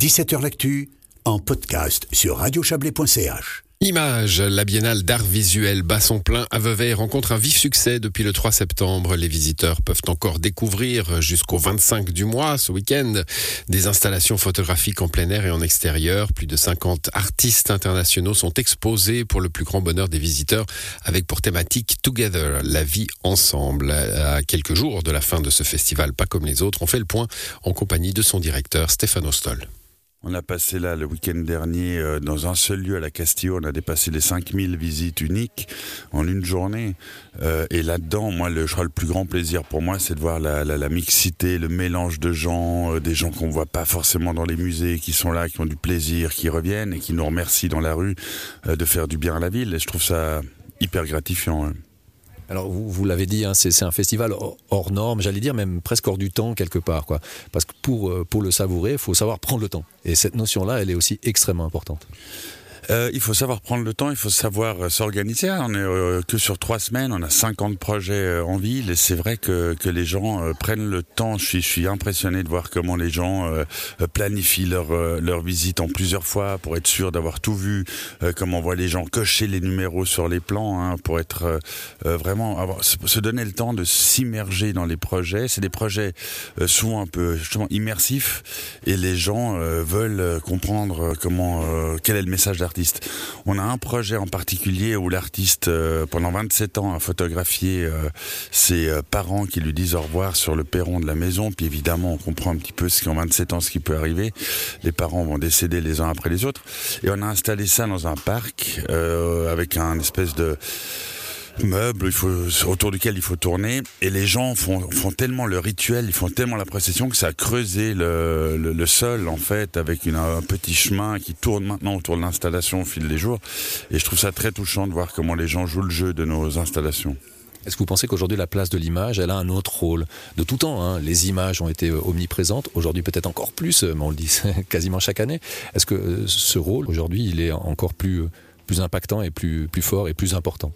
17h L'actu, en podcast sur radiochablais.ch. Image, la biennale d'art visuel bat son plein à Vevey rencontre un vif succès depuis le 3 septembre. Les visiteurs peuvent encore découvrir jusqu'au 25 du mois, ce week-end, des installations photographiques en plein air et en extérieur. Plus de 50 artistes internationaux sont exposés pour le plus grand bonheur des visiteurs avec pour thématique Together, la vie ensemble. À quelques jours de la fin de ce festival, pas comme les autres, on fait le point en compagnie de son directeur Stéphane Stoll. On a passé là le week-end dernier euh, dans un seul lieu à la Castille. On a dépassé les 5000 visites uniques en une journée. Euh, et là-dedans, moi, le, je crois le plus grand plaisir pour moi, c'est de voir la, la, la, mixité, le mélange de gens, euh, des gens qu'on voit pas forcément dans les musées, qui sont là, qui ont du plaisir, qui reviennent et qui nous remercient dans la rue de faire du bien à la ville. Et je trouve ça hyper gratifiant. Hein. Alors vous, vous l'avez dit, hein, c'est un festival hors norme, j'allais dire même presque hors du temps quelque part, quoi. Parce que pour, pour le savourer, il faut savoir prendre le temps. Et cette notion-là, elle est aussi extrêmement importante. Euh, il faut savoir prendre le temps, il faut savoir euh, s'organiser. On est euh, que sur trois semaines, on a 50 projets en ville et c'est vrai que, que les gens prennent le temps. Je suis, impressionné de voir comment les gens planifient leur, leur visite en plusieurs fois pour être sûr d'avoir tout vu, comment on voit les gens cocher les numéros sur les plans hein, pour être vraiment se donner le temps de s'immerger dans les projets. C'est des projets souvent un peu justement immersifs et les gens veulent comprendre comment quel est le message d'artiste on a un projet en particulier où l'artiste, euh, pendant 27 ans, a photographié euh, ses euh, parents qui lui disent au revoir sur le perron de la maison. Puis évidemment, on comprend un petit peu ce qu'en 27 ans, ce qui peut arriver. Les parents vont décéder les uns après les autres. Et on a installé ça dans un parc avec un espèce de meuble il faut, autour duquel il faut tourner. Et les gens font, tellement le rituel, ils font tellement la procession que ça a creusé le, sol, en fait, avec un petit chemin qui tourne maintenant autour de l'installation au fil des jours. Et je trouve ça très touchant de voir comment les gens jouent le jeu de nos installations. Est-ce que vous pensez qu'aujourd'hui la place de l'image, elle a un autre rôle De tout temps, hein, les images ont été omniprésentes, aujourd'hui peut-être encore plus, mais on le dit quasiment chaque année. Est-ce que ce rôle, aujourd'hui, il est encore plus, plus impactant et plus, plus fort et plus important?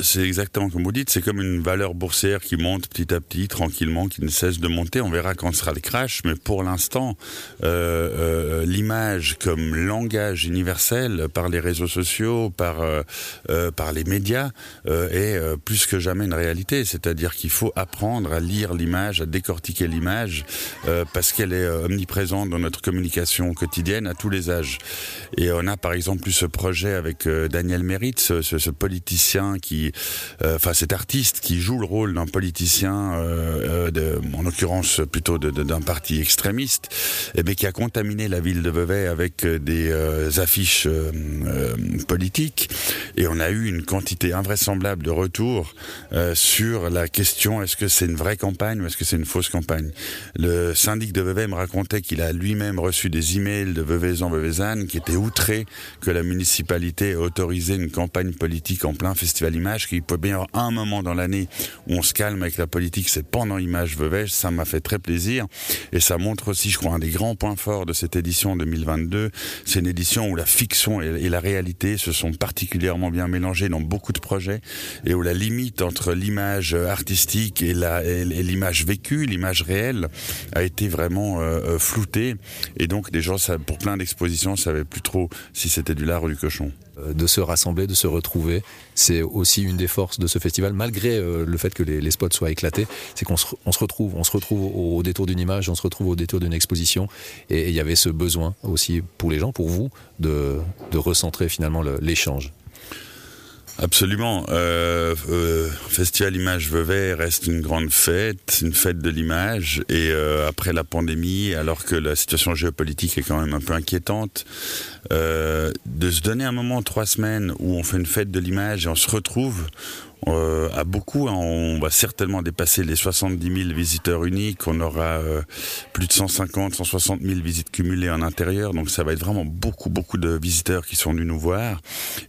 C'est exactement comme vous dites, c'est comme une valeur boursière qui monte petit à petit, tranquillement, qui ne cesse de monter. On verra quand sera le crash, mais pour l'instant, euh, euh, l'image comme langage universel par les réseaux sociaux, par euh, par les médias, est plus que jamais une réalité. C'est-à-dire qu'il faut apprendre à lire l'image, à décortiquer l'image, parce qu'elle est omniprésente dans notre communication quotidienne à tous les âges. Et on a par exemple eu ce projet avec Daniel Mérit, ce, ce, ce politicien qui Euh, enfin cet artiste qui joue le rôle d'un politicien, euh, euh, en l'occurrence plutôt d'un parti extrémiste, et bien qui a contaminé la ville de Vevey avec des affiches politiques. Et on a eu une quantité invraisemblable de retours euh, sur la question est-ce que c'est une vraie campagne ou est-ce que c'est une fausse campagne? Le syndic de Vevey me racontait qu'il a lui-même reçu des emails de Vevezan Vevezan qui étaient outrés que la municipalité ait autorisé une campagne politique en plein festival image qu'il peut bien y avoir un moment dans l'année où on se calme avec la politique, c'est pendant Image Vevey, ça m'a fait très plaisir et ça montre aussi, je crois, un des grands points forts de cette édition 2022, c'est une édition où la fiction et la réalité se sont particulièrement bien mélangées dans beaucoup de projets et où la limite entre l'image artistique et l'image vécue, l'image réelle a été vraiment euh, euh, floutée et donc des gens, pour plein d'expositions, savaient plus trop si c'était du lard ou du cochon. Euh, de se rassembler, de se retrouver. C'est aussi une des forces de ce festival, malgré euh, le fait que les, spots soient éclatés, c'est qu'on se, retrouve, on se retrouve au, détour d'une image, on se retrouve au détour d'une exposition, et il y avait ce besoin aussi pour les gens, pour vous, de recentrer finalement l'échange. Absolument. Euh, euh, Festival Image Vevey reste une grande fête, une fête de l'image. Et euh, après la pandémie, alors que la situation géopolitique est quand même un peu inquiétante, de se donner un moment, trois semaines, où on fait une fête de l'image et on se retrouve, euh, à beaucoup. Hein, on va certainement dépasser les 70 000 visiteurs uniques. On aura euh, plus de 150, 160 000 visites cumulées en intérieur. Donc ça va être vraiment beaucoup, beaucoup de visiteurs qui sont venus nous voir.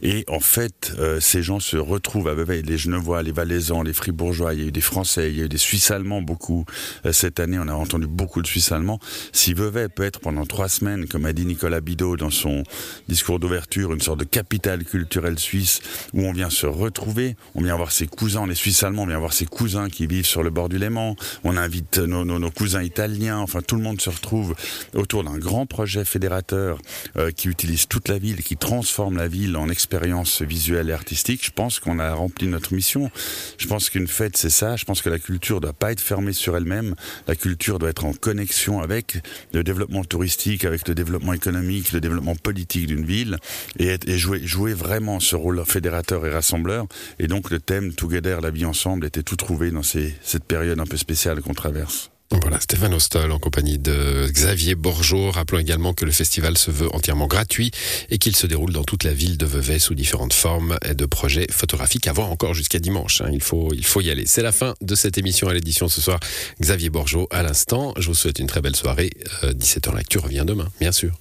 Et en fait, euh, ces gens se retrouvent à Vevey. Les Genevois, les Valaisans, les Fribourgeois. Il y a eu des Français, il y a eu des Suisses allemands beaucoup. Euh, cette année, on a entendu beaucoup de Suisses allemands. Si Vevey peut être pendant trois semaines, comme a dit Nicolas Bidot dans son discours d'ouverture, une sorte de capitale culturelle suisse où on vient se retrouver, on vient ses cousins, on est suisse allemand, on vient voir ses cousins qui vivent sur le bord du Léman. On invite nos, cousins italiens. Enfin, tout le monde se retrouve autour d'un grand projet fédérateur euh, qui utilise toute la ville, qui transforme la ville en expérience visuelle et artistique. Je pense qu'on a rempli notre mission. Je pense qu'une fête, c'est ça. Je pense que la culture doit pas être fermée sur elle-même. La culture doit être en connexion avec le développement touristique, avec le développement économique, le développement politique d'une ville et, être- et jouer, jouer vraiment ce rôle fédérateur et rassembleur. Et donc le thème Together, la vie ensemble, était tout trouvé dans cette période un peu spéciale qu'on traverse. Voilà, Stéphane Ostol en compagnie de Xavier Borgeot. Rappelons également que le festival se veut entièrement gratuit et qu'il se déroule dans toute la ville de Vevey sous différentes formes et de projets photographiques voir encore jusqu'à dimanche. hein. Il faut, il faut y aller. C'est la fin de cette émission à l'édition ce soir. Xavier Borgeot à l'instant. Je vous souhaite une très belle soirée. Euh, 17h L'actu revient demain, bien sûr.